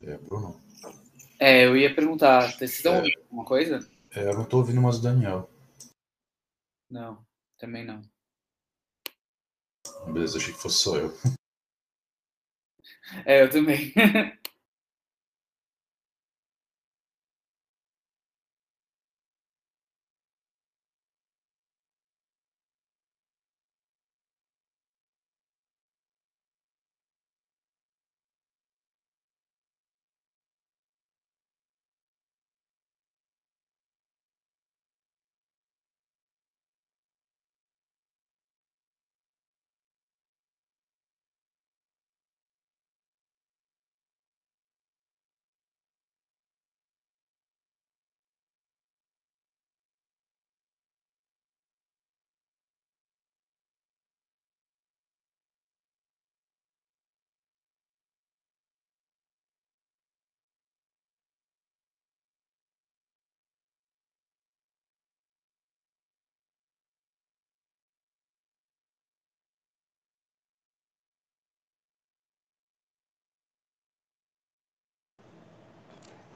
É, Bruno. É, eu ia perguntar, vocês estão ouvindo alguma coisa? É, eu não tô ouvindo mais o Daniel. Não, também não. Beleza, achei que fosse só eu. É, eu também.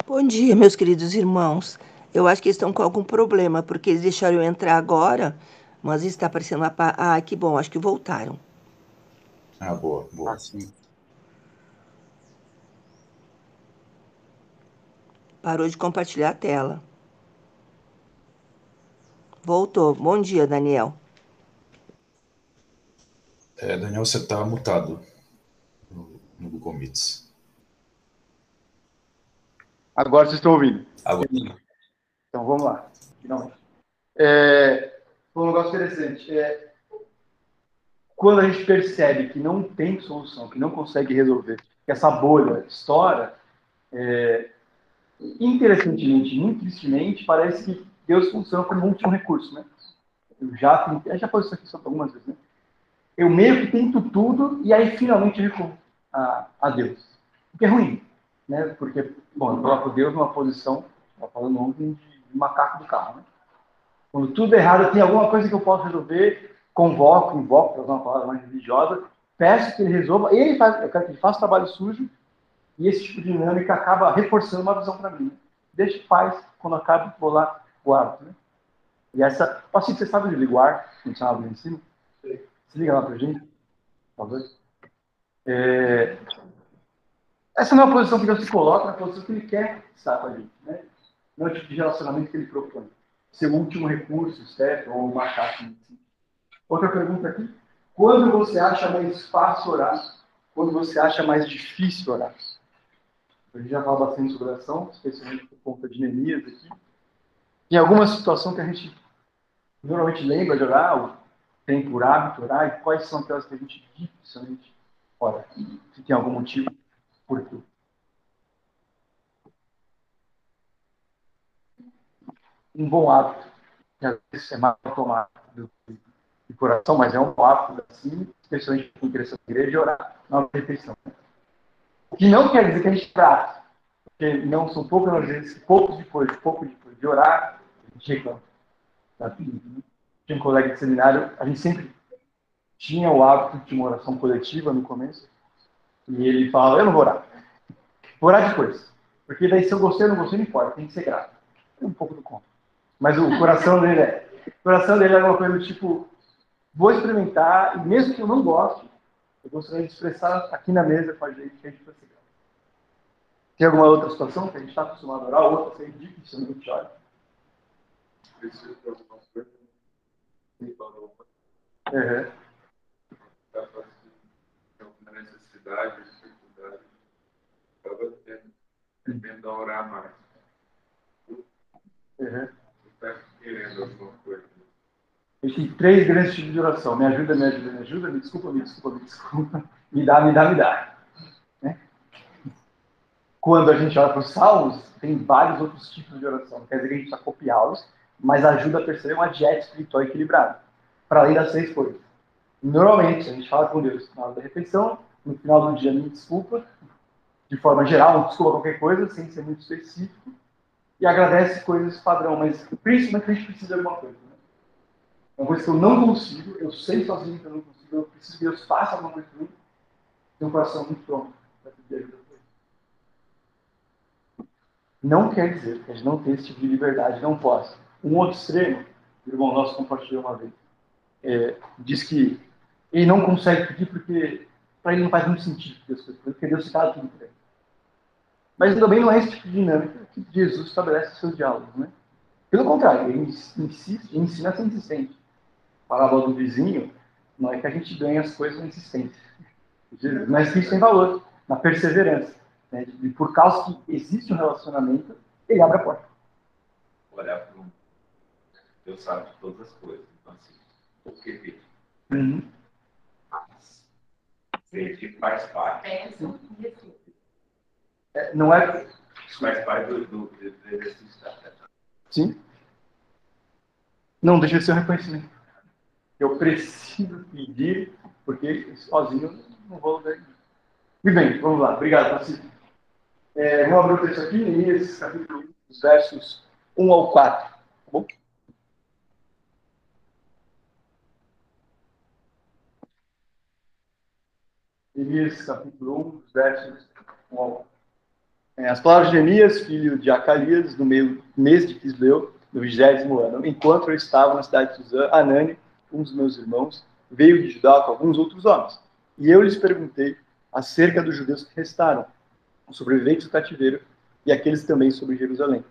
Bom dia, meus queridos irmãos. Eu acho que eles estão com algum problema, porque eles deixaram eu entrar agora, mas está aparecendo. A... Ah, que bom, acho que voltaram. Ah, boa, boa. Ah, sim. Parou de compartilhar a tela. Voltou. Bom dia, Daniel. É, Daniel, você tá mutado no, no Google Meets. Agora vocês estão ouvindo. Agora. Então vamos lá, finalmente. É, um negócio interessante. É, quando a gente percebe que não tem solução, que não consegue resolver, que essa bolha estoura, é, interessantemente, muito tristemente, parece que Deus funciona como um último recurso, né? Eu já tentei, já falei isso aqui algumas vezes, né? Eu meio que tento tudo e aí finalmente recorro a, a Deus. O que é ruim, né? Porque, bom, eu coloco Deus numa posição, estava falando ontem, de macaco do carro, né? Quando tudo é errado, tem alguma coisa que eu posso resolver, convoco, invoco, para usar uma palavra mais religiosa, peço que ele resolva, ele faz, eu quero que ele faça o trabalho sujo, e esse tipo de dinâmica acaba reforçando uma visão para mim. Né? Deixa que faz, quando acaba, vou lá, guardo. Né? E essa. Assim, você sabe de liguar, funcionava lá em cima? Se liga lá para gente, por favor. É... Essa não é a posição que Deus se coloca, é a posição que Ele quer estar com a gente. Né? Não é o tipo de relacionamento que Ele propõe. Ser o último recurso, certo? Ou uma caixa. Outra pergunta aqui. Quando você acha mais fácil orar? Quando você acha mais difícil orar? A gente já fala bastante sobre oração, especialmente por conta de Neemias aqui. Tem alguma situação que a gente normalmente lembra de orar, ou tem por hábito orar, e quais são aquelas que a gente dificilmente ora? Se tem algum motivo, Um bom hábito, que às vezes é mais automático de coração, mas é um hábito assim, especialmente com criança da igreja, de orar na refeição. O que não quer dizer que a gente trata, porque não são poucas às vezes, poucos depois, pouco depois de orar, a gente reclama. Tá? Tinha um colega de seminário, a gente sempre tinha o hábito de uma oração coletiva no começo, e ele fala, eu não vou orar. Vou orar depois. Porque daí se eu gostei ou não gostei, não importa, tem que ser grato. É um pouco do conto. Mas o coração dele é. O coração dele é uma coisa do tipo, vou experimentar, e mesmo que eu não goste, eu gostaria de expressar aqui na mesa com a gente que a gente vai ser grato. Tem alguma outra situação que a gente está acostumado a orar, outra que gente dificilmente ora? Preciso de algumas coisas. Uhum. Alguma necessidade, dificuldade. Estava tendendo a orar mais. Uhum. Está querendo alguma coisa. A gente tem três grandes tipos de oração. Me ajuda, me ajuda, me ajuda, me desculpa, me desculpa, me desculpa. Me dá, me dá, me dá. Né? Quando a gente olha para os salmos, tem vários outros tipos de oração. Não quer dizer que a gente precisa copiá-los, mas ajuda a perceber uma dieta espiritual equilibrada. Para além das três coisas. Normalmente, a gente fala com Deus na hora da refeição, no final do dia, me desculpa, de forma geral, desculpa qualquer coisa, sem ser muito específico, e agradece coisas padrão, mas principalmente a gente precisa de alguma coisa. Né? Uma coisa que eu não consigo, eu sei sozinho que eu não consigo, eu preciso que Deus faça alguma coisa para mim, tenho um coração muito pronto para pedir ajuda. Não quer dizer que a gente não tem esse tipo de liberdade, não possa. Um outro extremo, o irmão nosso compartilhou uma vez, é, diz que ele não consegue pedir porque para ele não faz muito sentido coisas, porque Deus está tudo para ele. Mas também não é esse tipo de dinâmica que Jesus estabelece seus diálogos, né? Pelo contrário, ele insiste, ensina a ser insistente. A parábola do vizinho não é que a gente ganhe as coisas na insistência, mas que isso tem valor, na perseverança. Né? E por causa que existe um relacionamento, ele abre a porta. Olhar para um. Deus sabe de todas as coisas. Então, assim, o que ver? Uhum. Mas, ver que faz parte. É, não é. Faz parte do, do, do, exercício da fé. Sim. Não deixa de ser um reconhecimento. Eu preciso pedir, porque sozinho não vou nenhum. E bem, vamos lá. Obrigado, Francisco. É, vamos abrir o texto aqui, Neemias, capítulo 1, os versos 1 ao 4. Tá bom? Neemias, capítulo 1, os versos 1 ao 4. É, as palavras de Neemias, filho de Acalias, no meio, mês de Quisleu, no vigésimo ano, enquanto eu estava na cidade de Suzã, Anani, um dos meus irmãos, veio de Judá com alguns outros homens. E eu lhes perguntei acerca dos judeus que restaram, os sobreviventes do cativeiro e aqueles também sobre Jerusalém.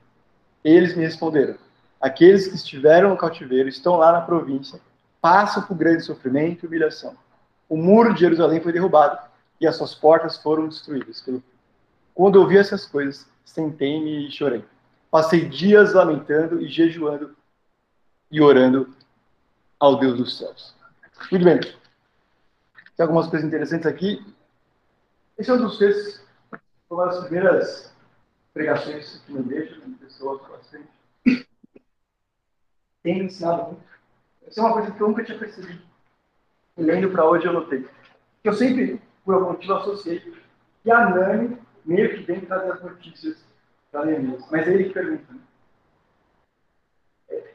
Eles me responderam: aqueles que estiveram no cativeiro estão lá na província, passam por grande sofrimento e humilhação. O muro de Jerusalém foi derrubado e as suas portas foram destruídas. Quando ouvi essas coisas, sentei-me e chorei. Passei dias lamentando e jejuando e orando ao Deus dos céus. Muito bem. Tem algumas coisas interessantes aqui. Esse é um dos textos, uma das primeiras pregações que me deixam, uma pessoa bastante. Tem me ensinado muito. Essa é uma coisa que eu nunca tinha percebido. Lendo para hoje eu notei. Eu sempre, por algum motivo, associei que a Nani meio que vem trazer as notícias para Neemias. Mas ele que pergunta. Né?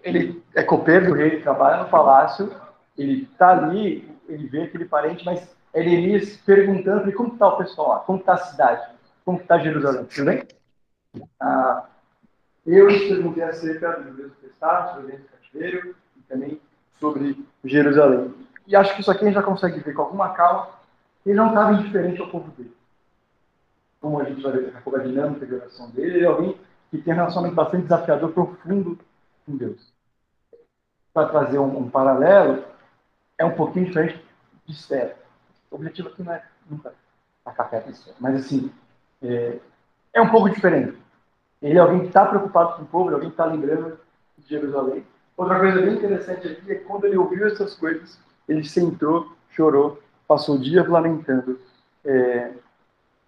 Ele é copeiro do rei, ele trabalha no palácio, ele está ali, ele vê aquele parente, mas é Neemias perguntando como está o pessoal lá, como está a cidade, como está Jerusalém, tudo bem? Ah, eu perguntei acerca do judeus testados, sobre o cativeiro e também sobre Jerusalém. E acho que isso aqui a gente já consegue ver com alguma calma, ele não estava indiferente ao povo dele como a gente vai ver a dinâmica de oração dele, ele é alguém que tem um relacionamento bastante desafiador, profundo com Deus. Para trazer um, um, paralelo, é um pouquinho diferente de Esther. O objetivo aqui não é nunca tacar de Esther, mas assim, é, é um pouco diferente. Ele é alguém que está preocupado com o povo, é alguém que está lembrando de Jerusalém. Outra coisa bem interessante aqui é que quando ele ouviu essas coisas, ele sentou, chorou, passou dias lamentando é,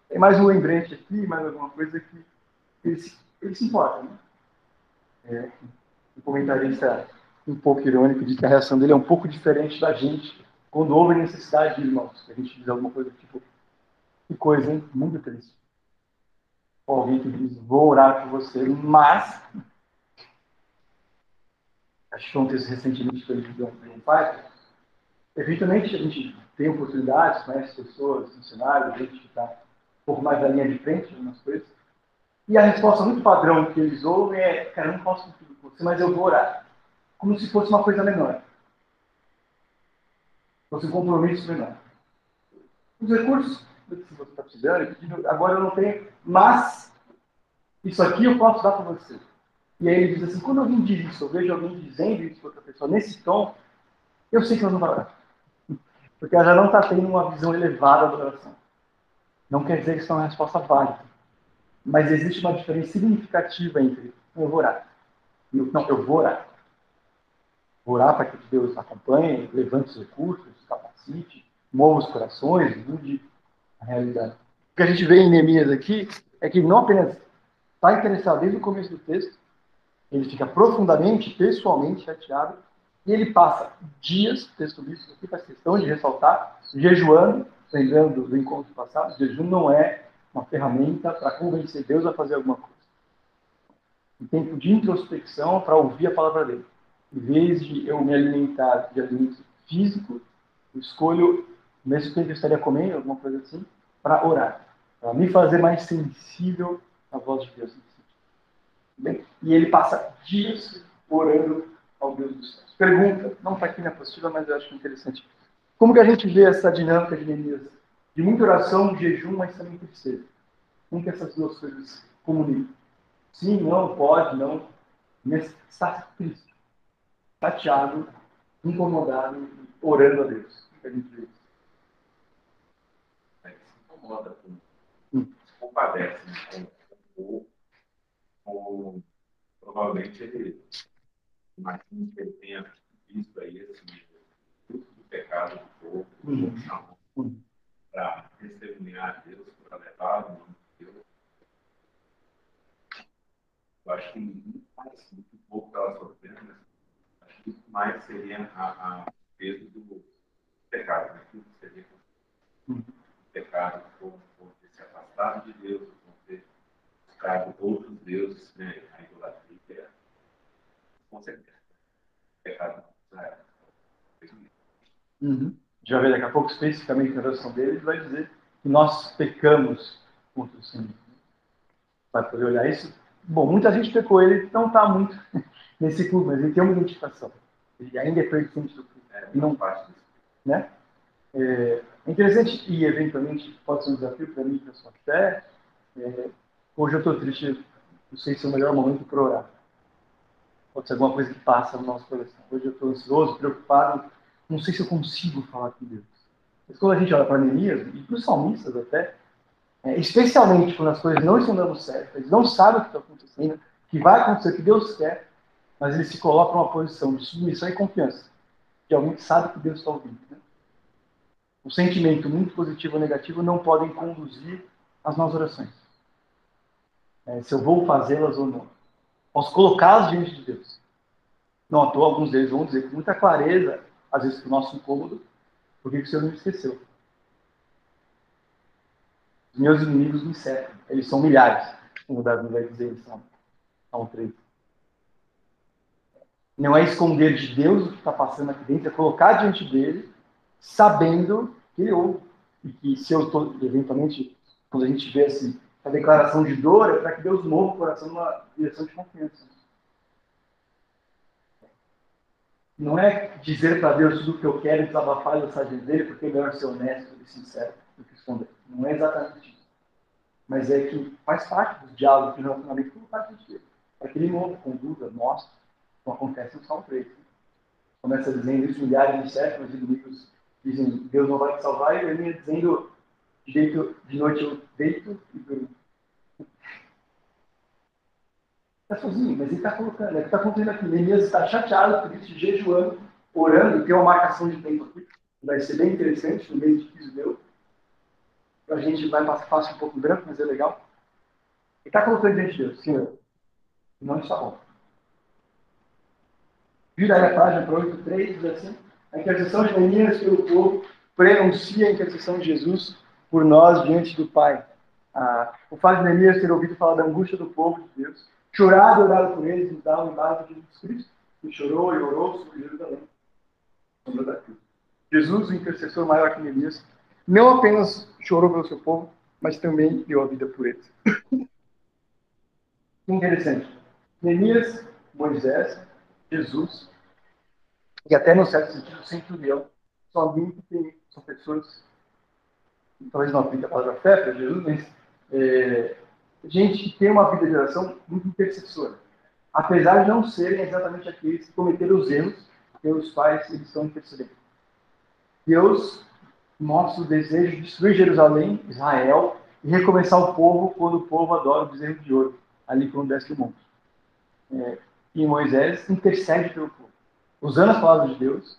tem mais um lembrete aqui, mais alguma coisa que ele se, ele se importa. Né? É, um comentarista um pouco irônico diz que a reação dele é um pouco diferente da gente quando houve necessidade de irmãos. A gente diz alguma coisa tipo, que coisa, hein? Muito triste. Ou alguém que diz, vou orar por você, mas. Acho que foi um texto recentemente li de um pai. Evidentemente, a gente tem oportunidades, conhece pessoas, funcionários, gente que está pouco mais da linha de frente, algumas coisas. E a resposta muito padrão que eles ouvem é: cara, eu não posso cumprir com você, mas eu vou orar. Como se fosse uma coisa menor. Fosse um compromisso menor. Os recursos que você está precisando, agora eu não tenho, mas isso aqui eu posso dar para você. E aí ele diz assim: quando alguém diz isso, eu vejo alguém dizendo isso para outra pessoa nesse tom, eu sei que ela não vai orar. Porque ela já não está tendo uma visão elevada da oração. Não quer dizer que isso é uma resposta válida. Mas existe uma diferença significativa entre eu vou orar. Eu, não, eu vou orar. Vou orar para que Deus acompanhe, levante os recursos, capacite, mova os corações, mude a realidade. O que a gente vê em Neemias aqui é que não apenas está interessado desde o começo do texto, ele fica profundamente, pessoalmente chateado, e ele passa dias, texto disso aqui faz questão de ressaltar, jejuando, lembrando do encontro passado, jejum não é uma ferramenta para convencer Deus a fazer alguma coisa. Um tempo de introspecção para ouvir a palavra dele. Em vez de eu me alimentar de alimento físico, eu escolho, mesmo que eu estaria comendo, alguma coisa assim, para orar. Para me fazer mais sensível à voz de Deus. Bem, e ele passa dias orando ao Deus dos céus. Pergunta, não está aqui na apostila, mas eu acho interessante. Como que a gente vê essa dinâmica de Neemias? De muita oração, jejum, mas também tristeza. Como que essas duas coisas comunicam? Sim, não, pode, não. Mas está triste, chateado, incomodado, orando a Deus. A gente vê? É, se incomoda com, Hum. se compadece né, com, com, com, provavelmente ele imagino que ele tenha visto aí esse fruto do pecado do povo, o chamou Hum. para testemunhar a Deus, para levar o nome de Deus. Eu acho que muito mais do que o povo estava sofrendo, né? acho que muito mais seria a, a o peso do pecado, né? Tudo seria Hum. pecado por, por ter se afastado de Deus, por ter buscado outros deuses, né? A com certeza. Pecado não, Israel. Uhum. Já vê daqui a pouco, especificamente na versão dele, ele vai dizer que nós pecamos contra o Senhor. Vai poder olhar isso? Bom, muita gente pecou, ele não está muito nesse clube, mas ele tem uma identificação. Ele ainda é pertencente do clube. É, E não parte né? É é interessante e eventualmente pode ser um desafio para mim para sua fé. É, hoje eu estou triste, não sei se é o melhor momento para orar. Pode ser alguma coisa que passa no nosso coração. Hoje eu estou ansioso, preocupado, não sei se eu consigo falar com Deus. Mas quando a gente olha para Neemias, e para os salmistas até, é, especialmente quando as coisas não estão dando certo, eles não sabem o que está acontecendo, que vai acontecer, o que Deus quer, mas eles se colocam numa posição de submissão e confiança, de alguém que sabe que Deus está ouvindo. Né? O sentimento muito positivo ou negativo não podem conduzir as nossas orações. É, se eu vou fazê-las ou não. Posso colocá-las diante de Deus. Não à toa, alguns deles vão dizer com muita clareza, às vezes para o nosso incômodo, por que que o Senhor não me esqueceu? Os meus inimigos me cercam. Eles são milhares, como Davi vai dizer em Salmo, 3. Não é esconder de Deus o que está passando aqui dentro, é colocar diante dele, sabendo que ele ouve. E que se eu estou, eventualmente, quando a gente vê assim, a declaração de dor, é para que Deus mova o coração numa direção de confiança. Não é dizer para Deus tudo o que eu quero e desabafar e lançar dele, porque é melhor ser honesto e sincero do que esconder. Não é exatamente isso. Mas é que faz parte do diálogo do relacionamento com parte de Deus. Para que ele mova, conduza, mostre, como acontece no Salmo 3. Começa dizendo isso, milhares de séculos, os inimigos dizem, Deus não vai te salvar, e ele dizendo, de, de noite eu deito e durmo. Está sozinho, mas ele está colocando, é o que está acontecendo aqui. Neemias está chateado por isso, jejuando, orando, tem uma marcação de tempo aqui, vai ser bem interessante, no mês de Quisdeu. A gente vai passar fácil um pouco branco, mas é legal. Ele está colocando diante de Deus, Senhor, não está bom. Vira aí a página para 8.3, diz assim, a intercessão de Neemias pelo povo prenuncia a intercessão de Jesus por nós diante do Pai. Ah, o fato de Neemias ter ouvido falar da angústia do povo de Deus, chorado e orado por eles, nos dá embate de Jesus Cristo, que chorou e orou sobre Jerusalém. Sombra. Jesus, o intercessor maior que Neemias, não apenas chorou pelo seu povo, mas também deu a vida por eles. Interessante. Neemias, Moisés, Jesus, e até no certo sentido, o centurião, são alguém que tem, são pessoas, talvez não aplique a palavra fé para Jesus, mas é, gente tem uma vida de oração muito intercessora. Apesar de não serem exatamente aqueles que cometeram os erros pelos quais eles estão intercedendo. Deus mostra o desejo de destruir Jerusalém, Israel, e recomeçar o povo quando o povo adora o bezerro de ouro, ali quando desce o monte. É, e Moisés intercede pelo povo, usando as palavras de Deus,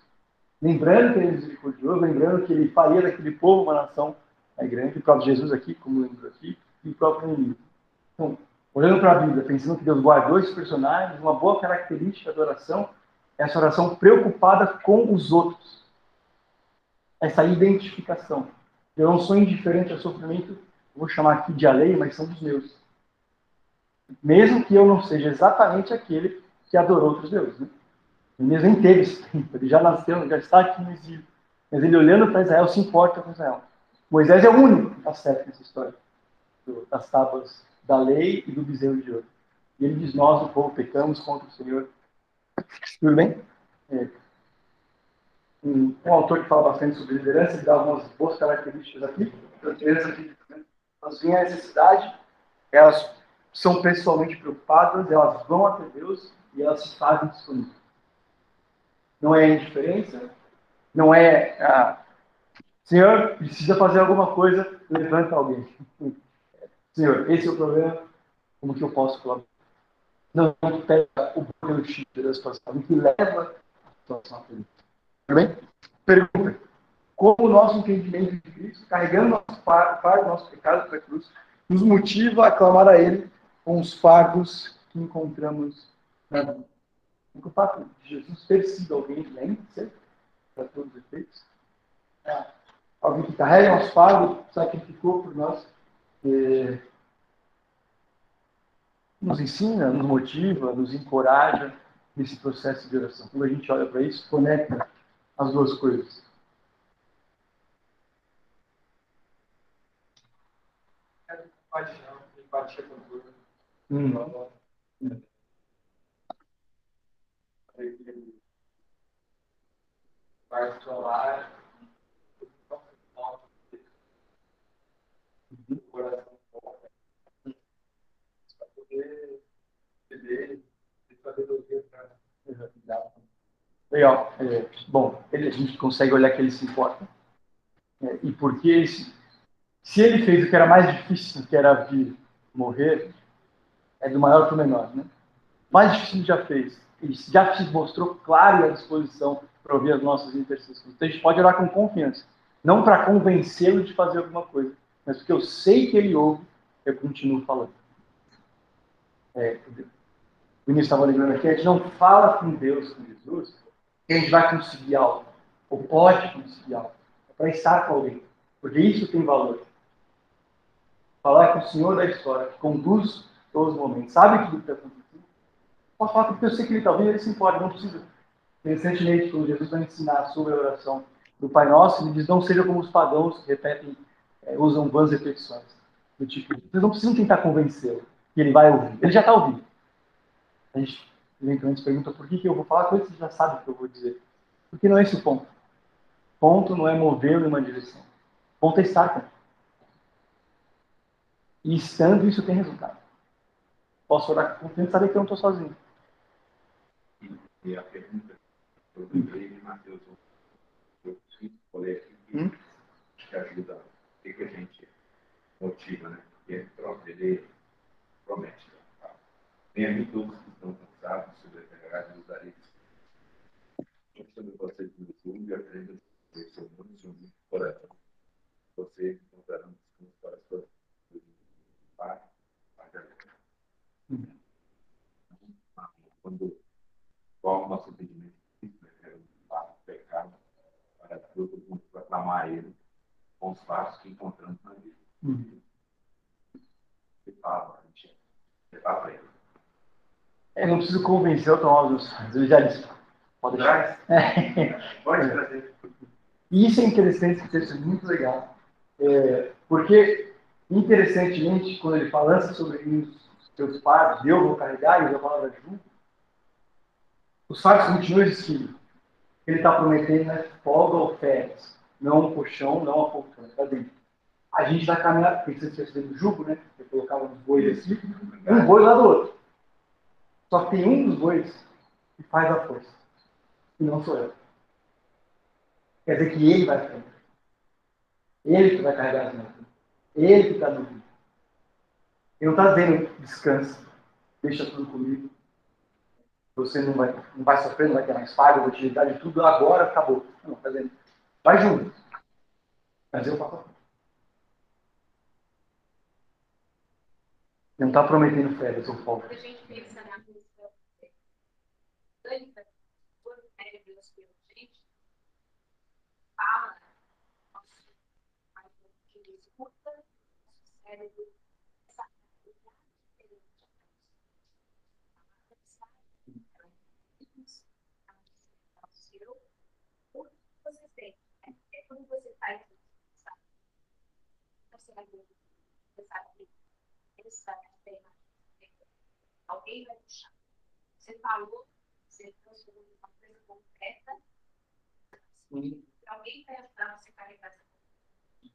lembrando que ele é misericordioso, lembrando que ele faria daquele povo uma nação é, grande, o próprio Jesus aqui, como lembro aqui, e o próprio inimigo. Então, olhando para a Bíblia, pensando que Deus guardou esses personagens, uma boa característica da oração é essa oração preocupada com os outros. Essa identificação. Eu não sou indiferente ao sofrimento, vou chamar aqui de alheio, mas são dos meus. Mesmo que eu não seja exatamente aquele que adorou outros deuses. Né? Ele mesmo teve esse tempo, ele já nasceu, já está aqui no exílio. Mas ele olhando para Israel se importa com Israel. Moisés é o único que está certo nessa história das tábuas da lei e do bezerro de ouro. E ele diz: Nós, o povo, pecamos contra o Senhor. Tudo bem? É. Um, um, autor que fala bastante sobre liderança, ele dá algumas boas características aqui. As lideranças aqui, elas veem a necessidade, elas são pessoalmente preocupadas, elas vão até Deus e elas se fazem disponíveis. Não é indiferença, não é, ah, Senhor, precisa fazer alguma coisa, levanta alguém. Senhor, esse é o problema, como que eu posso colaborar? Não, pega o pelo chifre da situação, que leva a situação a. Tudo bem? Pergunta. Como o nosso entendimento de Cristo, carregando nosso fardo, nosso pecado para cruz, nos motiva a clamar a Ele com os fardos que encontramos na vida. O fato de Jesus ter sido alguém lento? Para todos os efeitos. É. Alguém que carrega nosso fardo, sacrificou por nós. E nos ensina, nos motiva, nos encoraja nesse processo de oração. Quando a gente olha para isso, conecta as duas coisas. Paixão, empatia com tudo. Hum. Vai falar o coração para poder beber e sabedoria para Legal. É, bom, ele, a gente consegue olhar que ele se importa. É, e porque ele se, ele fez o que era mais difícil, que era vir morrer, é do maior para o menor, né? Mais difícil já fez. Ele já se mostrou claro e à disposição para ouvir as nossas intercessões. Então a gente pode orar com confiança. Não para convencê-lo de fazer alguma coisa, mas porque eu sei que ele ouve, eu continuo falando. É, o Vinícius estava lembrando aqui, a gente não fala com Deus, com Jesus, que a gente vai conseguir algo, ou pode conseguir algo. É para estar com alguém, porque isso tem valor. Falar com o Senhor da história, que conduz todos os momentos, sabe tudo que está acontecendo. Posso falar porque eu sei que ele está ouvindo, ele se importa, não precisa. Recentemente, quando Jesus vai ensinar sobre a oração do Pai Nosso, ele diz: não seja como os pagãos que repetem, é, usam vãs repetições. Do tipo, vocês não precisam tentar convencê-lo que ele vai ouvir. Ele já está ouvindo. A gente eventualmente pergunta por que, que eu vou falar coisas que você já sabe o que eu vou dizer. Porque não é esse o ponto. O ponto não é movê-lo em uma direção. O ponto é estar com. E estando, isso tem resultado. Posso orar com confiança e saber que eu não estou sozinho. E a pergunta que eu lembrei de Mateus, eu colher aqui, hum? que ajuda, o que, que a gente motiva, né? Porque ele promete. A mim todos que estão cansados, sobrecarregados, eu darei sobre vocês no YouTube e aprenda a seu mundo, seu mundo coração. Vocês encontrarão descanso para as suas Pai, Pai da Quando qual o nosso entendimento é o pecado para todo mundo proclamar ele com os passos que encontramos na vida. Uhum. E fala, a gente levar para ele. É, não preciso convencer o os eu já disse. Pode deixar? Pode trazer. E isso é interessante, esse texto é muito legal. É, porque, interessantemente, quando ele fala sobre os seus pais, eu vou carregar, e a palavra junto, os fatos continuam existindo. Ele está prometendo né, folga ou férias, não um colchão, não a poltrona, está dentro. A gente vai caminhar, porque vocês fazendo jugo, né? Eu colocava uns bois assim, um boi lá do outro. Só tem um dos bois que faz a força. E não sou eu. Quer dizer que ele vai frente. Ele que vai carregar as mãos. Ele que está no rio. Ele não está dizendo descansa, deixa tudo comigo. Você não vai, não vai sofrer, não vai ter mais paga, utilidade, tudo agora acabou. Não, está dizendo, vai junto. Mas eu faço a Não está prometendo férias ou folga. A gente pensa na quando pega Deus pela gente, fala, nosso que escuta, nosso cérebro, essa sai, ela é o que você tem. É quando você sabe alguém vai puxar. Você falou, alguém vai ajudar você a carregar essa coisa.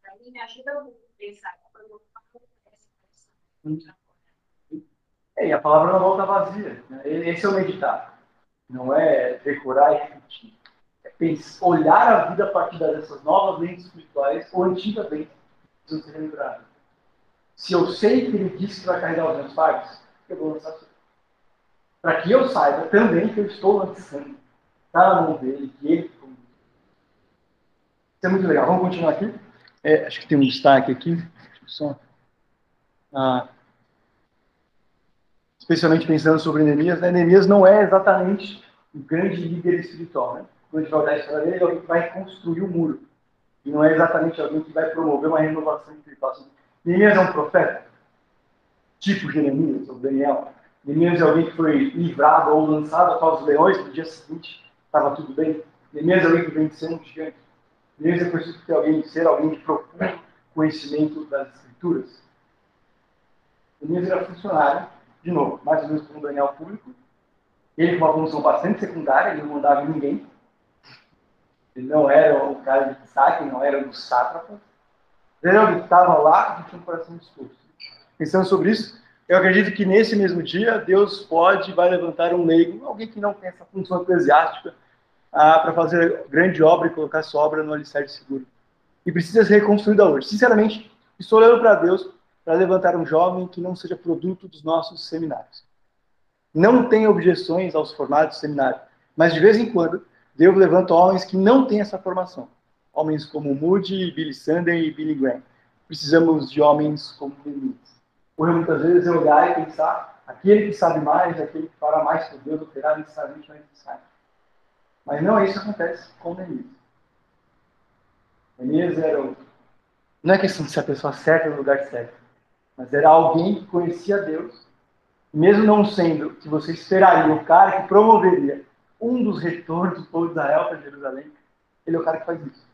Para mim, me ajuda pensar É, e a palavra não volta vazia. Né? Esse é o meditar. Não é decorar e repetir. É pensar, olhar a vida a partir dessas novas lentes espirituais ou antigas lentes. Se eu sei que ele disse que vai carregar os meus fardos, eu vou lançar tudo. Para que eu saiba também que eu estou lançando. Está na mão dele, que ele. Isso é muito legal. Vamos continuar aqui? É, acho que tem um destaque aqui. Só. Ah, especialmente pensando sobre Neemias, né? Neemias não é exatamente um grande líder espiritual. Né? Quando a gente vai olhar a história dele, é alguém que vai construir o um muro. E não é exatamente alguém que vai promover uma renovação espiritual. Neemias é um profeta? Tipo Jeremias ou Daniel? Neemias é alguém que foi livrado ou lançado após os leões, no dia seguinte estava tudo bem? Neemias é alguém que venceu um gigante? Neemias é preciso ter alguém, ser alguém de profundo conhecimento das escrituras? Neemias era funcionário de novo, mais ou menos como Daniel público. Ele com uma função bastante secundária, ele não mandava ninguém. Ele não era o cara de destaque, não era do sátrapa. Ele o que estava lá e tinha um coração disposto. Pensando sobre isso, eu acredito que nesse mesmo dia, Deus pode e vai levantar um leigo, alguém que não tem essa função eclesiástica, ah, para fazer grande obra e colocar essa obra no alicerce seguro. E precisa ser reconstruída hoje. Sinceramente, estou olhando para Deus para levantar um jovem que não seja produto dos nossos seminários. Não tenho objeções aos formatos de seminário, mas de vez em quando Deus levanta homens que não têm essa formação. Homens como Moody, Billy Sunday e Billy Graham. Precisamos de homens como Neemias. Por muitas vezes é olhar e pensar, aquele que sabe mais, aquele que fará mais por Deus, terá necessariamente mais necessário. Mas não é isso que acontece com Neemias. Neemias era o... Não é questão de ser a pessoa certa no lugar certo mas era alguém que conhecia Deus, mesmo não sendo que você esperaria o cara que promoveria um dos retornos do povo de Israel para Jerusalém, ele é o cara que faz isso.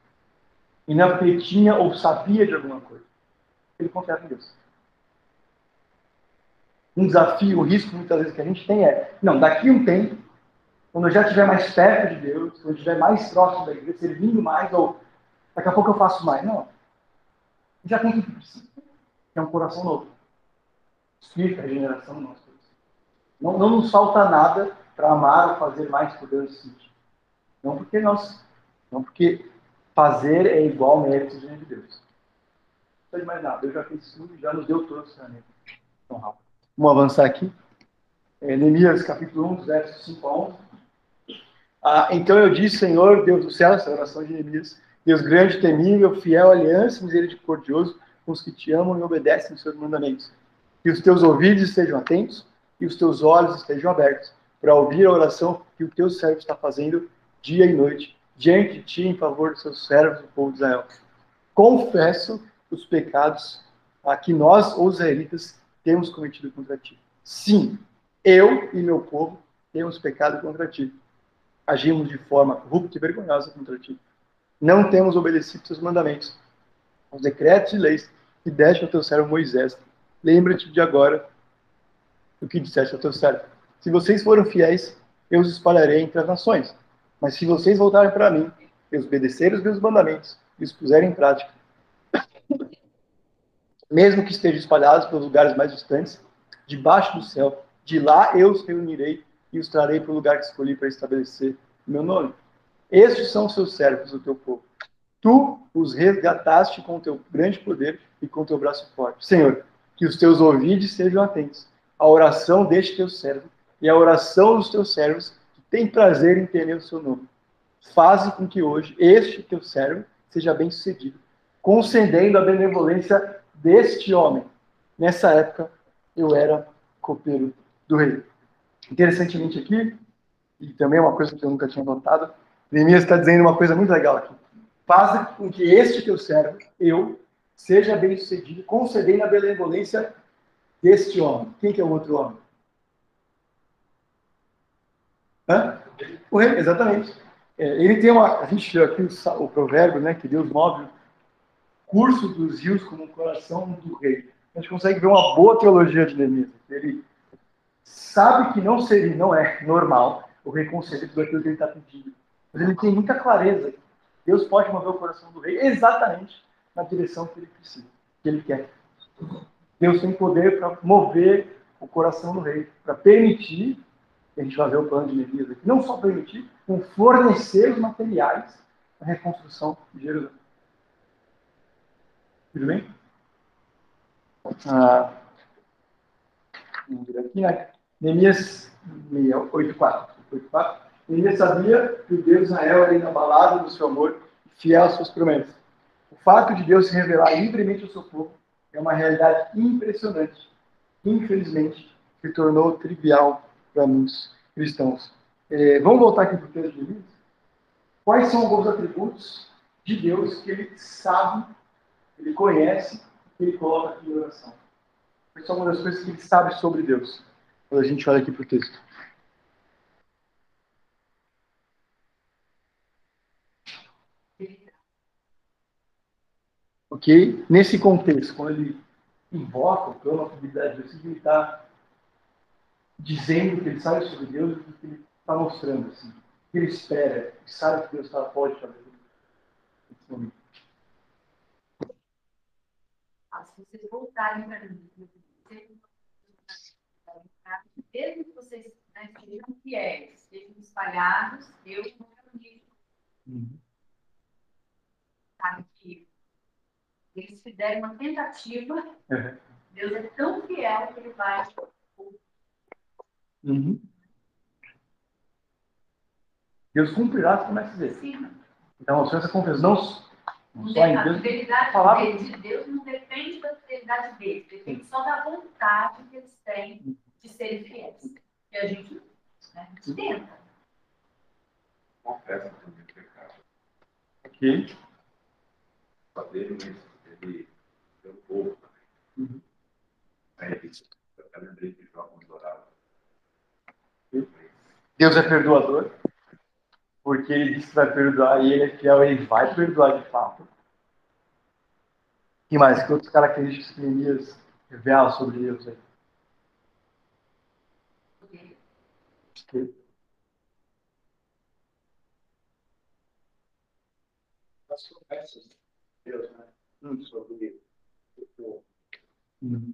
E não é porque tinha ou sabia de alguma coisa. Ele confiava em Deus. Um desafio, um risco muitas vezes que a gente tem é, não, daqui um tempo, quando eu já estiver mais perto de Deus, quando eu estiver mais próximo da igreja, servindo mais, ou daqui a pouco eu faço mais. Não. Já tem tudo que precisa é um coração novo. A regeneração coração. Não, não nos falta nada para amar ou fazer mais por Deus. Não porque nós, não porque fazer é igual mérito de Deus. Não precisa de mais nada. Deus já fez tudo e já nos deu todo o ensinamento. Então, rápido. Vamos avançar aqui. É, Neemias capítulo 1, versos 5 a 11. Ah, então eu disse, Senhor, Deus do céu, essa oração de Neemias, Deus grande, temível, fiel, aliança, misericordioso, com os que te amam e obedecem os seus mandamentos. Que os teus ouvidos estejam atentos e os teus olhos estejam abertos para ouvir a oração que o teu servo está fazendo dia e noite diante de ti em favor dos seus servos, o povo de Israel. Confesso os pecados a que nós, os israelitas, temos cometido contra ti. Sim, eu e meu povo temos pecado contra ti. Agimos de forma corrupta e vergonhosa contra ti. Não temos obedecido seus mandamentos, os decretos e leis e deste ao teu servo Moisés. Lembra-te de agora o que disseste ao teu servo. Se vocês foram fiéis, eu os espalharei entre as nações. Mas se vocês voltarem para mim e obedecerem os meus mandamentos e os puserem em prática, mesmo que estejam espalhados pelos lugares mais distantes, debaixo do céu, de lá eu os reunirei e os trarei para o lugar que escolhi para estabelecer meu nome. Estes são os seus servos, o teu povo. Tu os resgataste com o teu grande poder e com o teu braço forte. Senhor, que os teus ouvidos sejam atentos à oração deste teu servo e à oração dos teus servos que têm prazer em temer o seu nome. Faze com que hoje este teu servo seja bem sucedido, concedendo a benevolência deste homem. Nessa época, eu era copeiro do rei. Interessantemente aqui, e também é uma coisa que eu nunca tinha notado, Neemias está dizendo uma coisa muito legal aqui. Faça com que este teu servo, eu, seja bem sucedido, concedendo a benevolência deste homem. Quem que é o outro homem? Hã? O rei, exatamente. É, ele tem uma. A gente aqui o, o, provérbio, né? Que Deus move curso dos rios como o coração do rei. a gente consegue ver uma boa teologia de Neemias. Ele sabe que não seria, não é normal o rei conceder tudo aquilo que ele está pedindo. Mas ele tem muita clareza. Deus pode mover o coração do rei exatamente na direção que ele precisa, que ele quer. Deus tem poder para mover o coração do rei, para permitir, a gente vai ver o plano de Neemias aqui, não só permitir, como fornecer os materiais para a reconstrução de Jerusalém. Tudo bem? Ah, vamos ver aqui, né? Neemias 8.4. 8.4. Neemias sabia que o Deus de Israel era inabalado no seu amor e fiel às suas promessas. O fato de Deus se revelar livremente ao seu povo é uma realidade impressionante. Infelizmente, se tornou trivial para muitos cristãos. É, vamos voltar aqui para o texto de Neemias? Quais são alguns atributos de Deus que ele sabe, ele conhece, que ele coloca aqui em oração? Quais são algumas das coisas que ele sabe sobre Deus? Quando a gente olha aqui para o texto. Ok? Nesse contexto, quando ele invoca o plano, a fidelidade de Deus, ele está dizendo que ele sabe sobre Deus e que ele está mostrando, assim, que ele espera, que sabe que Deus tá, pode fazer nesse momento. Ah, se vocês voltarem para mim, mesmo que vocês né, sejam fiéis, sejam espalhados, Deus não é unido. Uhum. Sabe que eles fizeram uma tentativa, Uhum. Deus é tão fiel que ele vai. Uhum. Deus cumprirá as promessas dele. Sim, Então, se essa confiança não, não só em a Deus, fidelidade palavra- de Deus não depende da fidelidade deles, depende só da vontade que eles têm de serem fiéis. E a gente, né, a tenta. Confessa também o pecado. ok? Só dele mesmo. Ele deu pouco também. Uhum. Aí ele disse, eu lembrei de Jó quando orava. Deus é perdoador, porque ele disse que vai perdoar e ele é fiel, ele vai perdoar de fato. que mais? Que outras características que Neemias revela sobre Deus aí? As promessas de Deus, né? Hum. Sobre o povo. Hum.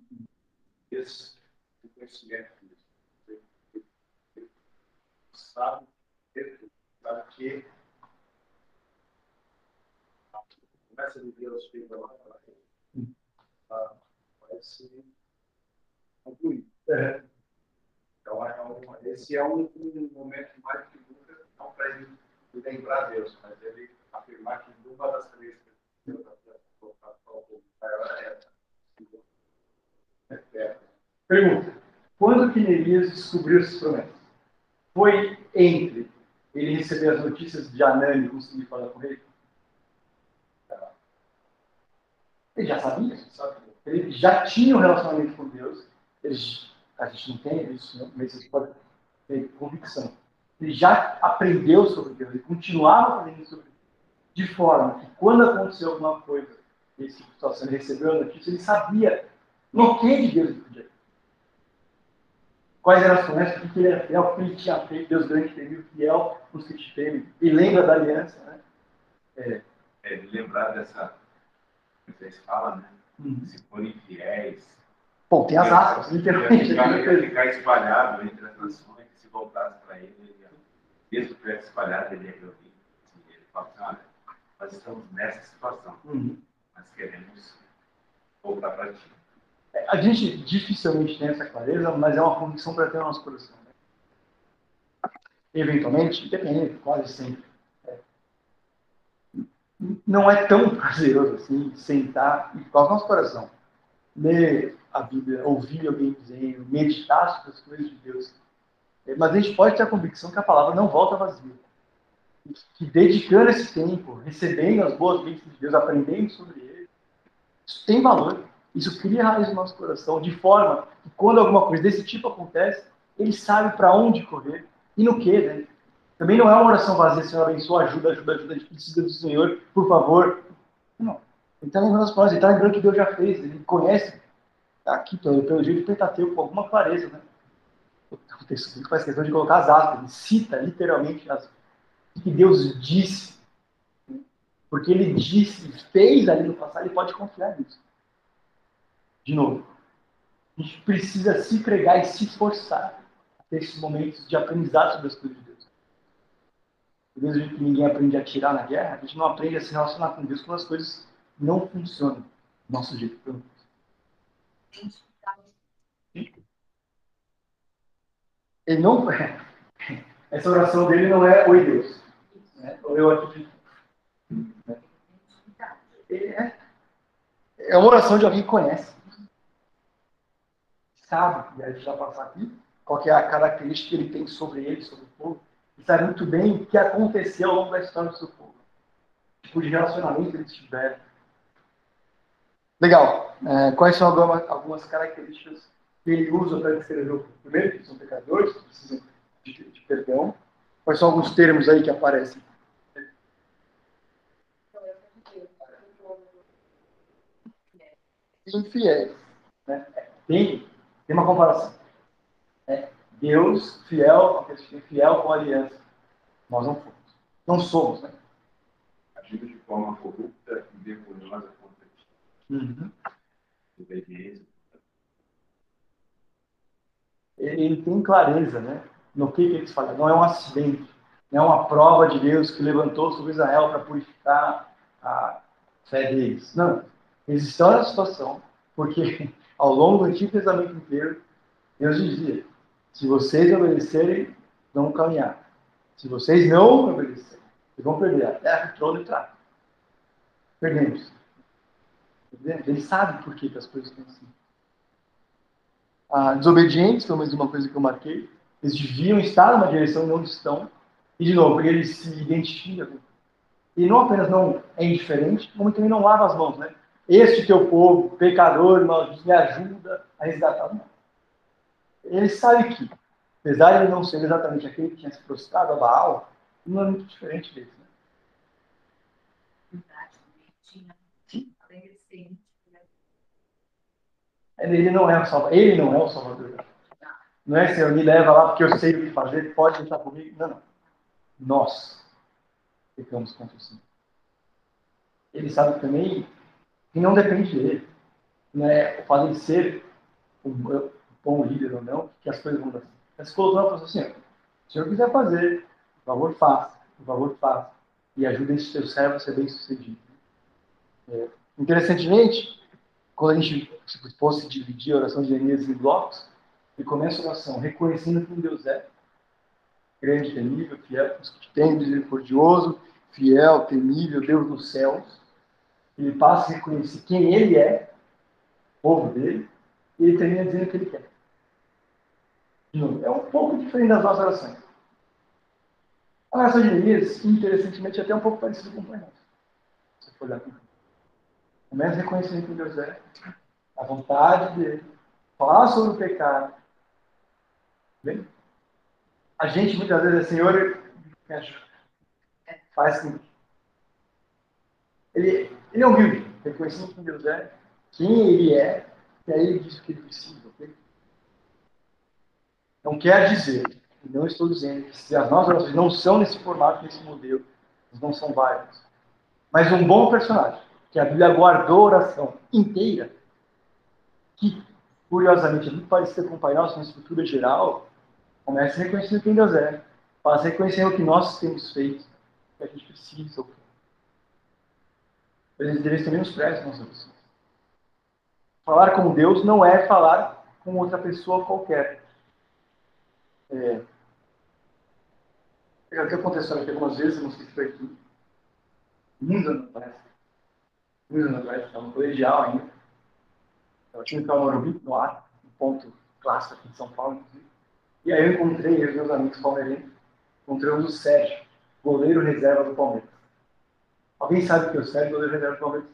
esse conhecimento. Ele sabe, ele sabe que a promessa de Deus feita lá para ele tá, vai se concluir. É. Então, é um, esse é um, um momento mais que nunca, não para ele lembrar Deus, mas ele afirmar que numa das três que Deus havia colocado para o povo essa. É. Pergunta: quando que Neemias descobriu essas promessas? Foi entre ele receber as notícias de Anani e conseguir falar com ele? Ele já sabia, sabe? Ele já tinha um relacionamento com Deus. Ele, a gente não tem isso, né? mas você pode ter convicção. Ele já aprendeu sobre Deus, ele continuava aprendendo sobre Deus. De forma que quando aconteceu alguma coisa, esse ele recebeu a notícia, ele sabia no que de Deus ele podia. Quais eram as promessas, porque ele era fiel, porque ele tinha feito, Deus grande temido, fiel nos que te temem. E lembra da aliança, né? É. É, lembrar dessa. Vocês falam, né? Uhum. Se forem fiéis. Bom, tem as aspas, literalmente. ficar, ia ficar espalhado entre as nações, se voltasse para ele, ele ia, mesmo que tivesse espalhado, ele ia. Assim, ele fala assim: olha, nós estamos nessa situação, Uhum. nós queremos voltar para ti. A gente dificilmente tem essa clareza, mas é uma condição para ter no nosso coração. né? Eventualmente, depende, quase sempre. é. Não é tão prazeroso assim sentar e falar no nosso coração, ler a Bíblia, ouvir alguém dizendo, meditar sobre as coisas de Deus. É, Mas a gente pode ter a convicção que a palavra não volta vazia. Que dedicando esse tempo, recebendo as boas bênçãos de Deus, aprendendo sobre ele, isso tem valor. Isso cria raiz no nosso coração, de forma que quando alguma coisa desse tipo acontece, ele sabe para onde correr e no que, né? Também não é uma oração vazia, Senhor, abençoa, ajuda, ajuda, ajuda, a gente precisa do Senhor, por favor. Não. Ele está lembrando as palavras, ele está lembrando o que Deus já fez, ele conhece aqui, pelo, pelo jeito, Pentateuco com alguma clareza, né? O texto bíblico faz questão de colocar as aspas, ele cita literalmente as, o que Deus disse. Porque ele disse, fez ali no passado, ele pode confiar nisso. De novo, a gente precisa se pregar e se esforçar a ter esses momentos de aprendizado sobre as coisas de Deus. Do mesmo que ninguém aprende a atirar na guerra, a gente não aprende a se relacionar com Deus quando as coisas não funcionam do nosso jeito. Ele não. Essa oração dele não é Oi Deus. Né? Ou eu aqui. É, é uma oração de alguém que conhece. Sabe, e a gente vai passar aqui, qual é a característica que ele tem sobre ele, sobre o povo. E sabe muito bem o que aconteceu ao longo da história do seu povo. Tipo de relacionamento eles tiveram. Legal. É, quais são algumas, algumas características que ele usa para descrever o povo? Primeiro, que são pecadores, que precisam de, de perdão. Quais são alguns termos aí que aparecem? Infiéis. Né? Tem, tem uma comparação. É, Deus fiel, fiel com a aliança. Nós não fomos. Não somos, né? Agindo de forma corrupta e vergonhosa contra ti. Uhum. Obediência. Ele, ele tem clareza, né? No que, que eles falam. Não é um acidente. Não é uma prova de Deus que levantou sobre Israel para purificar a fé deles. Não. Eles estão nessa situação porque ao longo do Antigo Testamento inteiro, Deus dizia: se vocês obedecerem, vão caminhar. Se vocês não obedecerem, vocês vão perder a terra, o trono e o trato. Perdemos. Ele sabe por que, que as coisas estão assim. Ah, desobedientes, foi mais uma coisa que eu marquei. Eles deviam estar numa direção e não estão. E, de novo, eles se identificam. E não apenas não é indiferente, como também não lava as mãos, né? Este teu povo, pecador, nós me ajuda a resgatar o Ele sabe que, apesar de ele não ser exatamente aquele que tinha se prostrado a Baal, não é muito diferente deles. Né? Ele não é o salvador. Ele não é o salvador. Não é Senhor, me leva lá porque eu sei o que fazer, pode deixar comigo. Não, não. Nós ficamos contra o Senhor. Ele sabe também que não depende dele. Não é o fato de ser um bom líder ou não, que as coisas vão dar certo. Mas colocou uma pessoa assim, se o senhor quiser fazer, por favor, faça. Por favor, faça. E ajude esse seu servo a ser bem sucedido. É, interessantemente, quando a gente se fosse dividir a oração de Jeremias em blocos, ele começa a oração reconhecendo quem Deus é, grande, temível, fiel, misericordioso, fiel, temível, Deus dos céus. Ele passa a reconhecer quem ele é, povo dele, e ele termina dizendo o que ele quer. É um pouco diferente das nossas orações. A oração de Neemias, interessantemente, é até um pouco parecida com o Pai Nosso. Se for olhar Começa reconhecendo quem Deus é, a vontade dele, falar sobre o pecado. Bem? A gente muitas vezes é Senhor, ajuda. Faz com ele, ele é humilde, reconhecendo quem Deus é, quem ele é, e aí ele diz o que ele precisa. Okay? Não quer dizer, não estou dizendo que se as nossas orações não são nesse formato, nesse modelo, não são válidas. Mas um bom personagem, que a Bíblia guardou a oração inteira, que, curiosamente, é muito parecido com o Pai Nosso na estrutura geral, começa reconhecendo quem Deus é, passa reconhecendo o que nós temos feito, que a gente precisa, eles ser menosprezam nossas orações. Falar com Deus não é falar com outra pessoa qualquer. É, o que aconteceu aqui algumas vezes, não sei se foi aqui, muitos anos atrás, muitos anos atrás, estava no colegial ainda, eu tinha que estar no Morumbi, no ar, um ponto clássico aqui de São Paulo, inclusive. E aí eu encontrei, eu e meus amigos palmeirenses, encontrei o Sérgio, goleiro reserva do Palmeiras. Alguém sabe que o reserva do Palmeiras?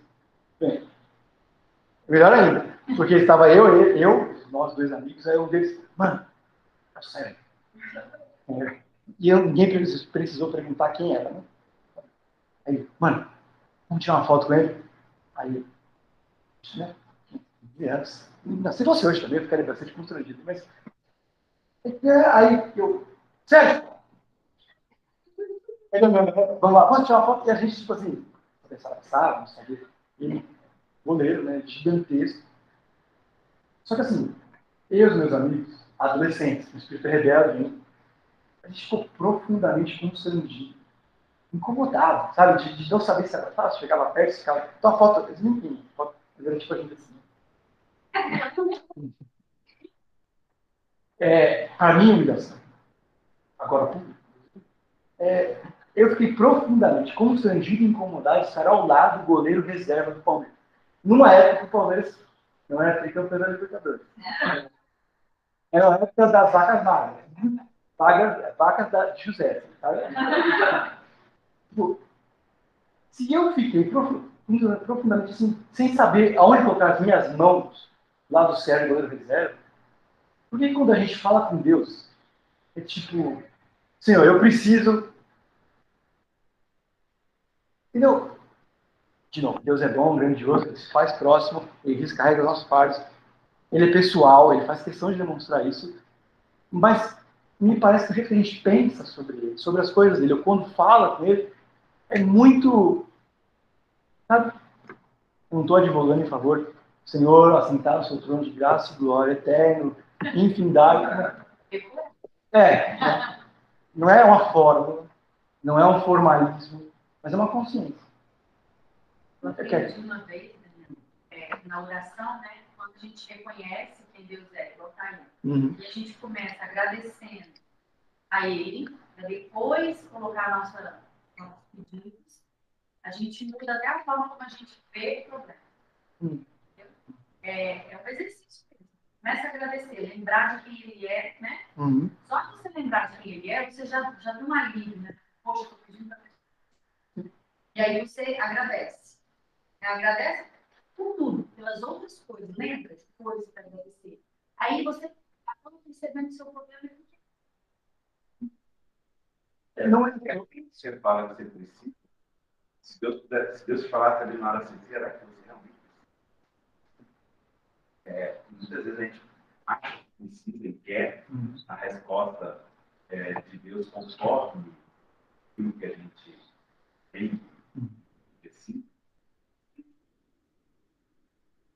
Bem, melhor ainda, porque estava eu, eu, nós dois amigos, aí um deles, mano, é sério. E eu, ninguém precisou perguntar quem era, né? Aí, mano, vamos tirar uma foto com ele? Aí, né? Não, se fosse hoje também, eu ficaria bastante constrangido. Mas. É, aí eu. Sérgio! Vamos lá, pode tirar uma foto? E a gente, tipo assim, pensava, sabe, sabia. Ele, goleiro, né? Gigantesco. Só que assim, eu e os meus amigos, adolescentes, com espírito rebelde, né, a gente ficou profundamente constrangido, incomodado, sabe? De, de não saber se era fácil, chegava perto, ficava. Então a foto, eles foto, mas era tipo a gente assim. É, para mim, humilhação. Agora. É, eu fiquei profundamente constrangido e incomodado de estar ao lado do goleiro reserva do Palmeiras. Numa época que o Palmeiras não era tricampeão da Libertadores. Era a época das vacas magras. Vacas, vacas da José. Tipo, se eu fiquei profundamente assim, sem saber aonde colocar as minhas mãos, lá do Sérgio Goleiro Reserva, por que quando a gente fala com Deus, é tipo, Senhor, eu preciso. Entendeu? De novo, Deus é bom, grandioso, ele se faz próximo, ele descarrega os nossos fardos, ele é pessoal, ele faz questão de demonstrar isso, mas me parece que o que a gente pensa sobre ele, sobre as coisas dele, ou quando fala com ele, é muito. Sabe? Não estou advogando em favor Senhor, assentado no seu trono de graça e glória eterno, infinidade. É, não é uma fórmula, não é um formalismo, mas é uma consciência. Uma vez, uma vez é, na oração, né, quando a gente reconhece quem Deus é, igual tá uhum. e a gente começa agradecendo a Ele, para depois colocar nossa, nossos pedidos, a gente muda até a forma como a gente vê o problema. Uhum. É, é um exercício. Começa a agradecer, lembrar de quem ele é, né? Uhum. Só que você lembrar de quem ele é, você já, já tem uma alívio, né? Poxa, estou pedindo pra E aí você agradece. Agradece por tudo, pelas outras coisas. Lembra de coisas para agradecer. Aí você acaba percebendo o seu problema é não é que você fala que você precisa. Se Deus, se Deus falar também na hora sincera, que você realmente é, muitas vezes a gente acha que precisa e quer uhum. a resposta é, de Deus conforme aquilo que a gente tem, assim.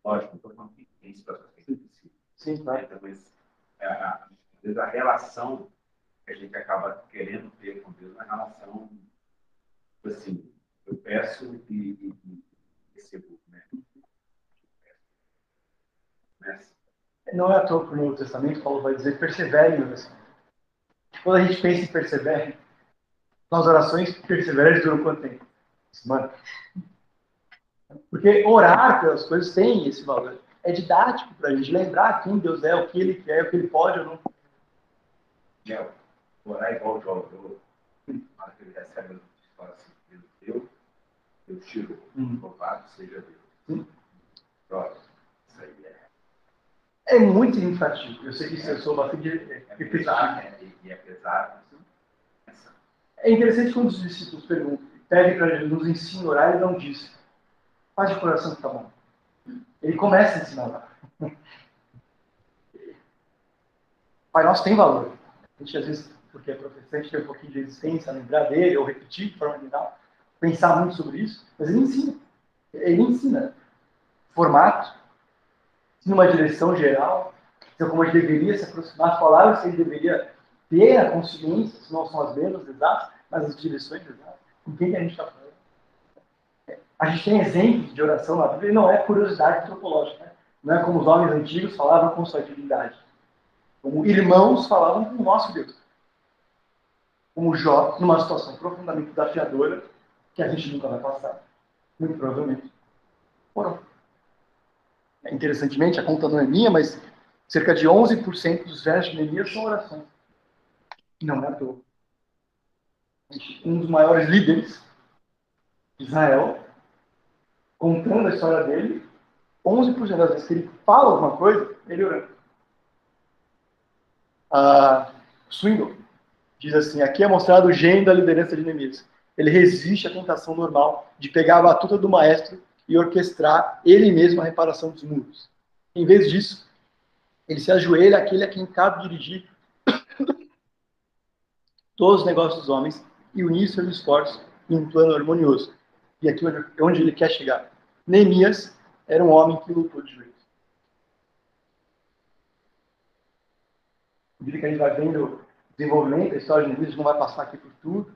Lógico, estou falando que tem situações que precisa. Sim, tá. Então, mas, é, às vezes a relação que a gente acaba querendo ter com Deus é uma relação, assim, eu peço e, e, e recebo, né? Não é à toa que o Novo Testamento Paulo vai dizer perseverem em oração. Quando a gente pensa em perseverem, nas orações, perseverantes duram quanto tempo? Semana. Porque orar pelas coisas tem esse valor. É didático para a gente lembrar quem Deus é, o que Ele quer, o que Ele pode ou não. É, orar é igual o jogador, na que ele recebe a fala assim, eu, eu tiro, uhum. louvado seja Deus. Uhum. Pronto, isso aí é é muito infantil. Eu sei que eu sou bastante repetitivo. É, e é pesado. É interessante quando os discípulos perguntam, pedem para Jesus nos ensina a orar, ele não diz. Faz de coração que tá bom. Ele começa a ensinar orar. Pai Nosso tem valor. A gente, às vezes, porque é professor, tem um pouquinho de resistência a lembrar dele, ou repetir de forma geral, pensar muito sobre isso, mas ele ensina. Ele ensina formato, numa direção geral, então como gente deveria se aproximar, as palavras que ele deveria ter a consciência, se não são as mesmas exatas, mas as direções exatas. Com quem que a gente está falando? A gente tem exemplos de oração na Bíblia e não é curiosidade antropológica. Né? Não é como os homens antigos falavam com sua divindade. Como irmãos falavam com o nosso Deus. Como Jó, numa situação profundamente desafiadora, que a gente nunca vai passar. Muito provavelmente. Orou. Interessantemente, a conta não é minha, mas cerca de 11% dos versos de Neemias são orações. Não é à toa. Um dos maiores líderes de Israel, contando a história dele, 11% das vezes que ele fala alguma coisa, ele orando. A Swingle diz assim: aqui é mostrado o gênio da liderança de Neemias. Ele resiste à tentação normal de pegar a batuta do maestro e orquestrar ele mesmo a reparação dos muros. Em vez disso, ele se ajoelha àquele a quem cabe dirigir todos os negócios dos homens e unir seus esforços em um plano harmonioso. E aqui é onde ele quer chegar. Neemias era um homem que lutou de joelhos. Medida que a gente vai vendo o desenvolvimento, a história de Neemias não vai passar aqui por tudo,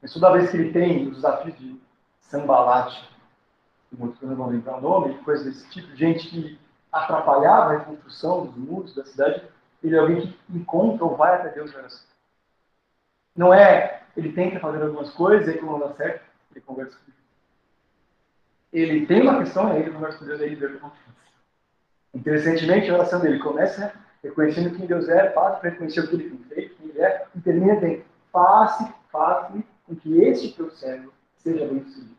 mas toda vez que ele tem os desafios de Sambalate, muitos não vão lembrar o nome, coisas desse tipo, gente que atrapalhava a reconstrução dos muros da cidade, ele é alguém que encontra ou vai até Deus oração. Não é, ele tenta fazer algumas coisas, e aí quando não dá certo, ele conversa com Deus. Ele tem uma questão, aí ele conversa com Deus, aí ele vê acontece. Interessantemente, a oração dele começa reconhecendo quem Deus é, passa para reconhecer o que ele tem feito, quem ele é, e termina bem. Faça, faça com que este teu servo seja bem sucedido.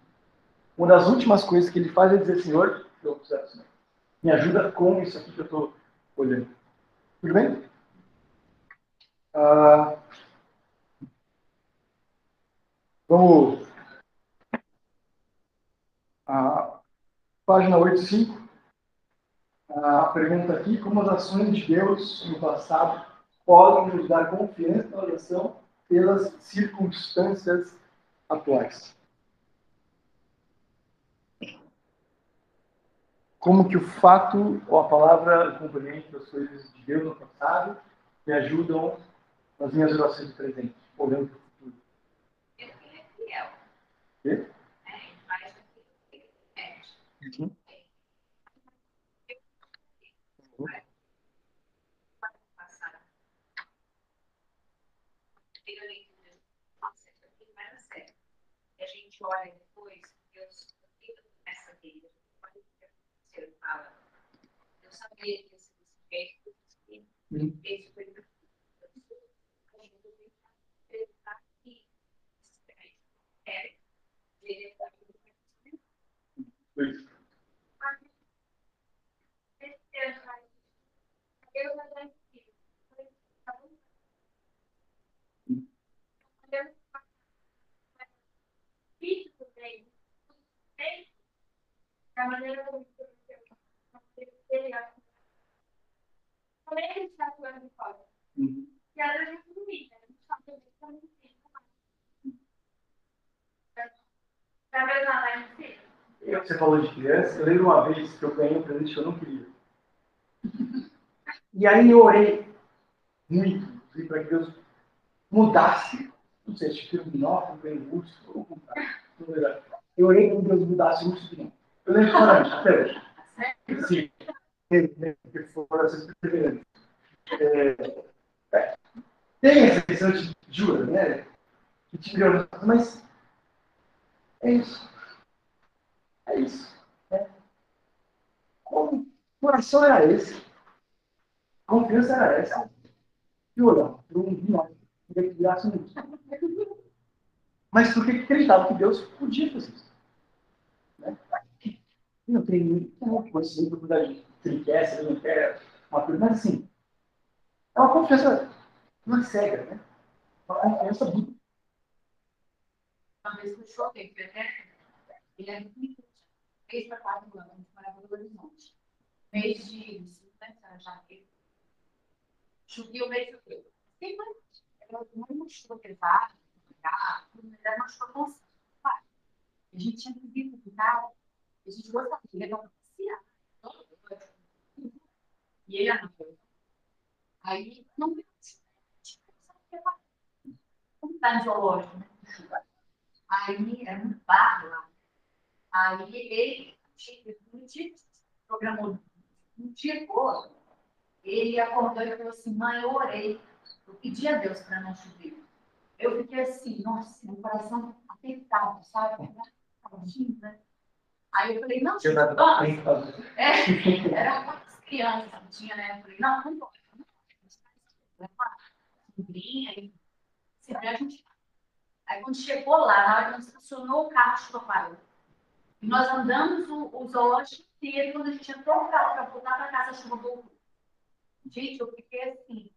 Uma das últimas coisas que ele faz é dizer, Senhor, eu preciso do Senhor. Me ajuda com isso aqui que eu estou olhando. Tudo bem? Ah, vamos. Ah, página 85. A pergunta aqui: como as ações de Deus no passado podem nos dar confiança na oração pelas circunstâncias atuais? como que o fato ou a palavra complementa as coisas de Deus no passado me ajudam nas minhas orações de presente, olhando para o futuro. Eu fui fiel. Quê? É, mas eu fui E a gente olha depois. Ele fala, eu sabia que esse jeito, Uhum. esse foi meu a gente tem que ele Isso. A maneira como ele como é que ele está atuando de fora? Uhum. E às vezes não liga, a gente sabe que ele está muito Talvez lá vai ser. Eu- Você falou de criança, eu lembro uma vez que eu ganhei um presente que eu não queria. E aí eu orei muito, para que Deus mudasse. Não sei, que foi um binóculo, foi um urso, ou não lembro. Eu orei para que Deus mudasse o urso. Eu lembro claramente, até hoje. Sim. Porque foram essas perseverantes. É, é, tem essa questão de jura, né? Que te mas é isso. É isso. né? Como o coração era esse? A confiança era essa? E olhar para um binóculo, queria que um urso. Mas porque acreditava que Deus podia fazer isso. Né? Não tem muito coisa ele quer, se ele não quer, uma coisa, mas assim, é uma confiança, não é cega, né? Uma confiança boa. Uma vez que eu porque até ele é muito. Três para quatro anos, a gente morava no Horizonte. Mês de né, janeiro. Chovia o mês inteiro. Tem mais. Era uma chuva pesada, era uma chuva constante. A gente tinha que vir no carro, a gente gostava de levar para passear. E ele arrancou. Aí não deu. Como está no zoológico, né? Aí era muito barro lá. Aí ele um dia, programou um dia todo. Ele acordou e falou assim: mãe, eu orei. Eu pedi a Deus para não chover. Eu fiquei assim, nossa, meu coração apertado, sabe? Tadinho, né? Aí eu falei: não, Eu vamos. É, era muitas crianças que tinha, né? Eu falei, não, não pode. Não pode. Sobrinha, e se der, a gente. Aí quando chegou lá, na hora que estacionou o carro, chuva parou. E nós andamos o, o zoológico inteiro, quando a gente entrou no carro para voltar para casa, a chuva voltou. Gente, eu fiquei assim,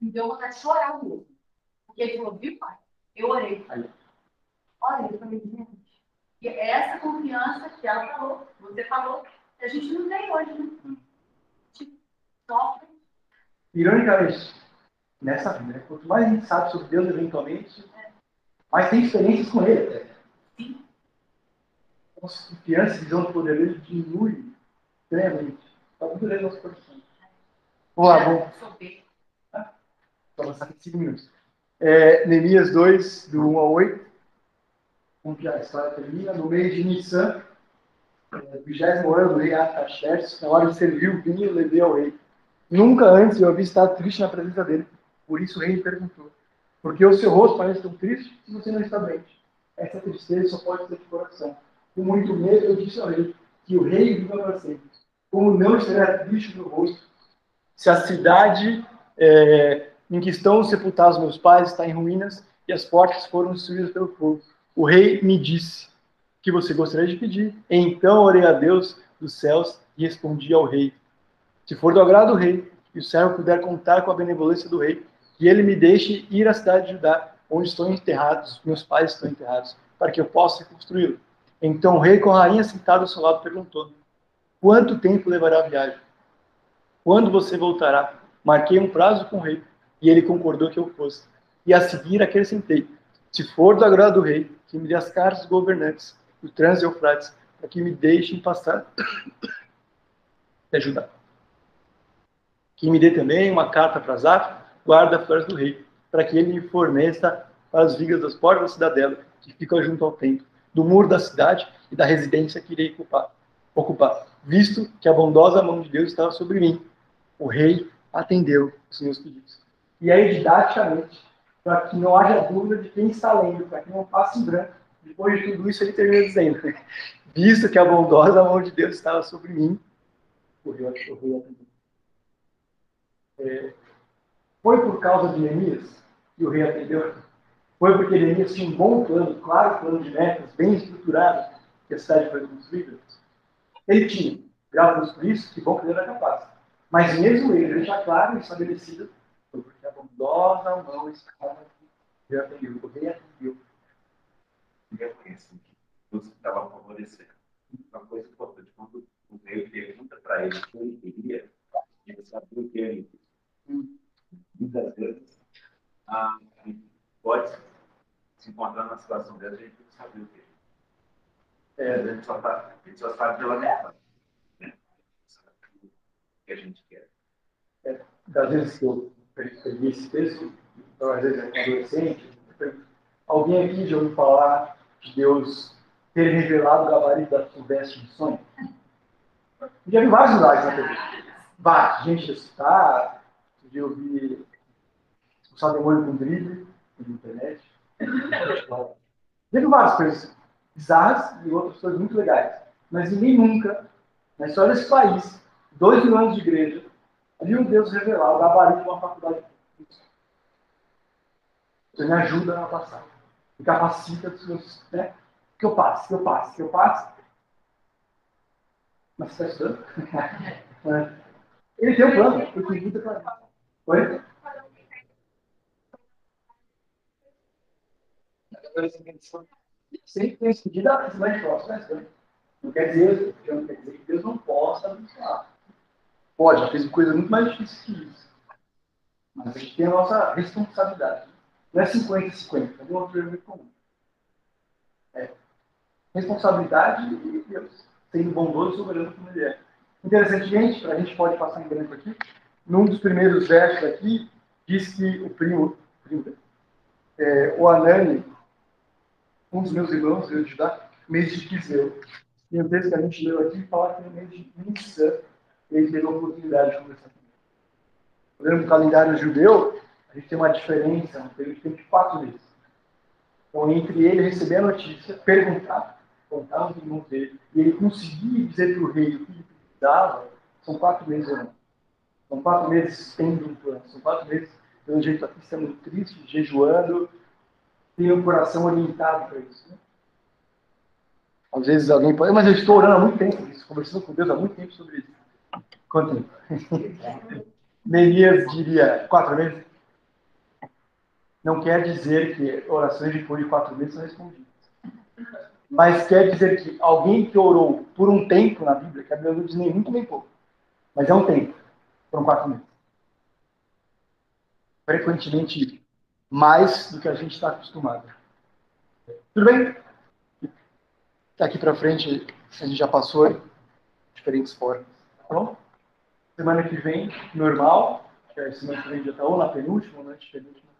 me deu vontade de chorar o mesmo. Porque ele falou, viu, pai? Eu orei. Aí. Olha, eu falei, gente, e é essa confiança que ela falou, você falou, que a gente não tem hoje, né? Ironicamente, nessa vida, né? quanto mais a gente sabe sobre Deus eventualmente, mais tem experiências com Ele até. Confiança e visão do poder dele diminui extremamente. Está muito lendo nosso coração. Vamos lá, vamos. Vou avançar aqui 5 minutos. É, Neemias 2, do 1 ao 8. Onde a história termina. No mês de Nissan, é, vigésimo ano do rei Artaxerxes, na hora de servir o vinho, levei ao rei. Nunca antes eu havia estado triste na presença dele. Por isso o rei me perguntou: Por que o seu rosto parece tão triste e você não está doente? Essa tristeza só pode ser de coração. Com muito medo eu disse ao rei que o rei viva para sempre. Como não estaria triste no rosto se a cidade é, em que estão sepultados meus pais está em ruínas e as portas foram destruídas pelo fogo. O rei me disse que você gostaria de pedir. Então orei a Deus dos céus e respondi ao rei: Se for do agrado do rei e o servo puder contar com a benevolência do rei, que ele me deixe ir à cidade de Judá, onde estão enterrados, meus pais estão enterrados, para que eu possa reconstruí-lo. Então o rei, com a rainha sentada ao seu lado, perguntou: Quanto tempo levará a viagem? Quando você voltará? Marquei um prazo com o rei, e ele concordou que eu fosse. E a seguir acrescentei: Se for do agrado do rei, que me dê as cartas dos governantes do Trans Eufrates, para que me deixem passar e ajudar. Que me dê também uma carta para Zaf, guarda-flores do rei, para que ele me forneça as vigas das portas da cidadela, que ficam junto ao templo, do muro da cidade e da residência que irei ocupar, ocupar, visto que a bondosa mão de Deus estava sobre mim o rei atendeu os meus pedidos. E aí, didaticamente, para que não haja dúvida de quem está lendo, para que não passe em branco, depois de tudo isso, ele termina dizendo: Visto que a bondosa mão de Deus estava sobre mim, o rei, o rei atendeu. É, foi por causa de Neemias que o rei atendeu? Foi porque Neemias tinha um bom plano, claro plano de metas, bem estruturado, que a cidade foi construída? Ele tinha. Graças a isso, que bom que ele era capaz. Mas mesmo ele deixa claro e estabelecido, porque a bondosa mão estava aqui, atendeu, o rei atendeu. E reconhece que Deus estava favorecendo. Uma coisa importante, quando o rei pergunta para ele o que ele queria, ele sabia o que ele queria. Muitas vezes, a gente pode se encontrar numa situação dessa, a gente não sabe o que é. A gente só, tá, a gente só sabe pela metade que a gente quer. É, das vezes que eu peguei esse texto, então, às vezes é adolescente, alguém aqui já ouviu falar de Deus ter revelado o gabarito da sudeste de sonho? Já vi vários lugares na TV. Vários. Gente já citar, já ouvi o demônio com drible na internet. Vi várias coisas bizarras e outras coisas muito legais. Mas ninguém nunca, na história desse país, dois mil anos de igreja, viu Deus revelar o gabarito de uma faculdade. Você me ajuda a passar. Me capacita dos meus. Né? Que eu passe, que eu passe, que eu passe. Mas você está estudando? É. Ele tem um plano, eu tenho muita clareza. Oi? Sempre tem esse pedido, mas próximo, né? Não quer dizer, não quer dizer que Deus não possa abençoar. Pode, já fez coisa muito mais difícil que isso. Mas a gente tem a nossa responsabilidade. Não é 50-50, é uma coisa muito comum. É. Responsabilidade e Deus, sendo bondoso e soberano como ele é. Interessantemente, a gente pode passar em branco aqui, num dos primeiros versos aqui, diz que o primo, primo é, o Anani, um dos meus irmãos, eu ajudar, mês de Quiseu. E o texto que a gente leu aqui fala que no mês de Nissan, ele teve a oportunidade de conversar com ele. Olhando o calendário judeu, a gente tem uma diferença, um período de tempo de quatro meses. Então, entre ele receber a notícia, perguntar, contar os irmãos dele, e ele conseguir dizer para o rei o que ele precisava, são quatro meses ou não. São quatro meses tendo um plano, são quatro meses, pelo jeito aqui, estamos tristes, jejuando, tem o coração orientado para isso. Né? Às vezes alguém pode, mas eu estou orando há muito tempo, conversando com Deus há muito tempo sobre isso. Quanto tempo? Neemias diria quatro meses? Não quer dizer que orações depois de quatro meses são respondidas. Mas quer dizer que alguém que orou por um tempo na Bíblia, que a Bíblia não diz nem muito nem pouco, mas é um tempo. Foram quatro meses. Frequentemente mais do que a gente está acostumado. Tudo bem? Daqui para frente a gente já passou diferentes formas. Tá bom? Semana que vem, normal. Que semana que vem já está ou na penúltima ou na antepenúltima.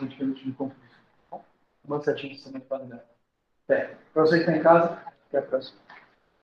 Antepenúltima concurso. Tá bom? Manda certinho semana para dar. Até. Para você que está em casa, até a próxima.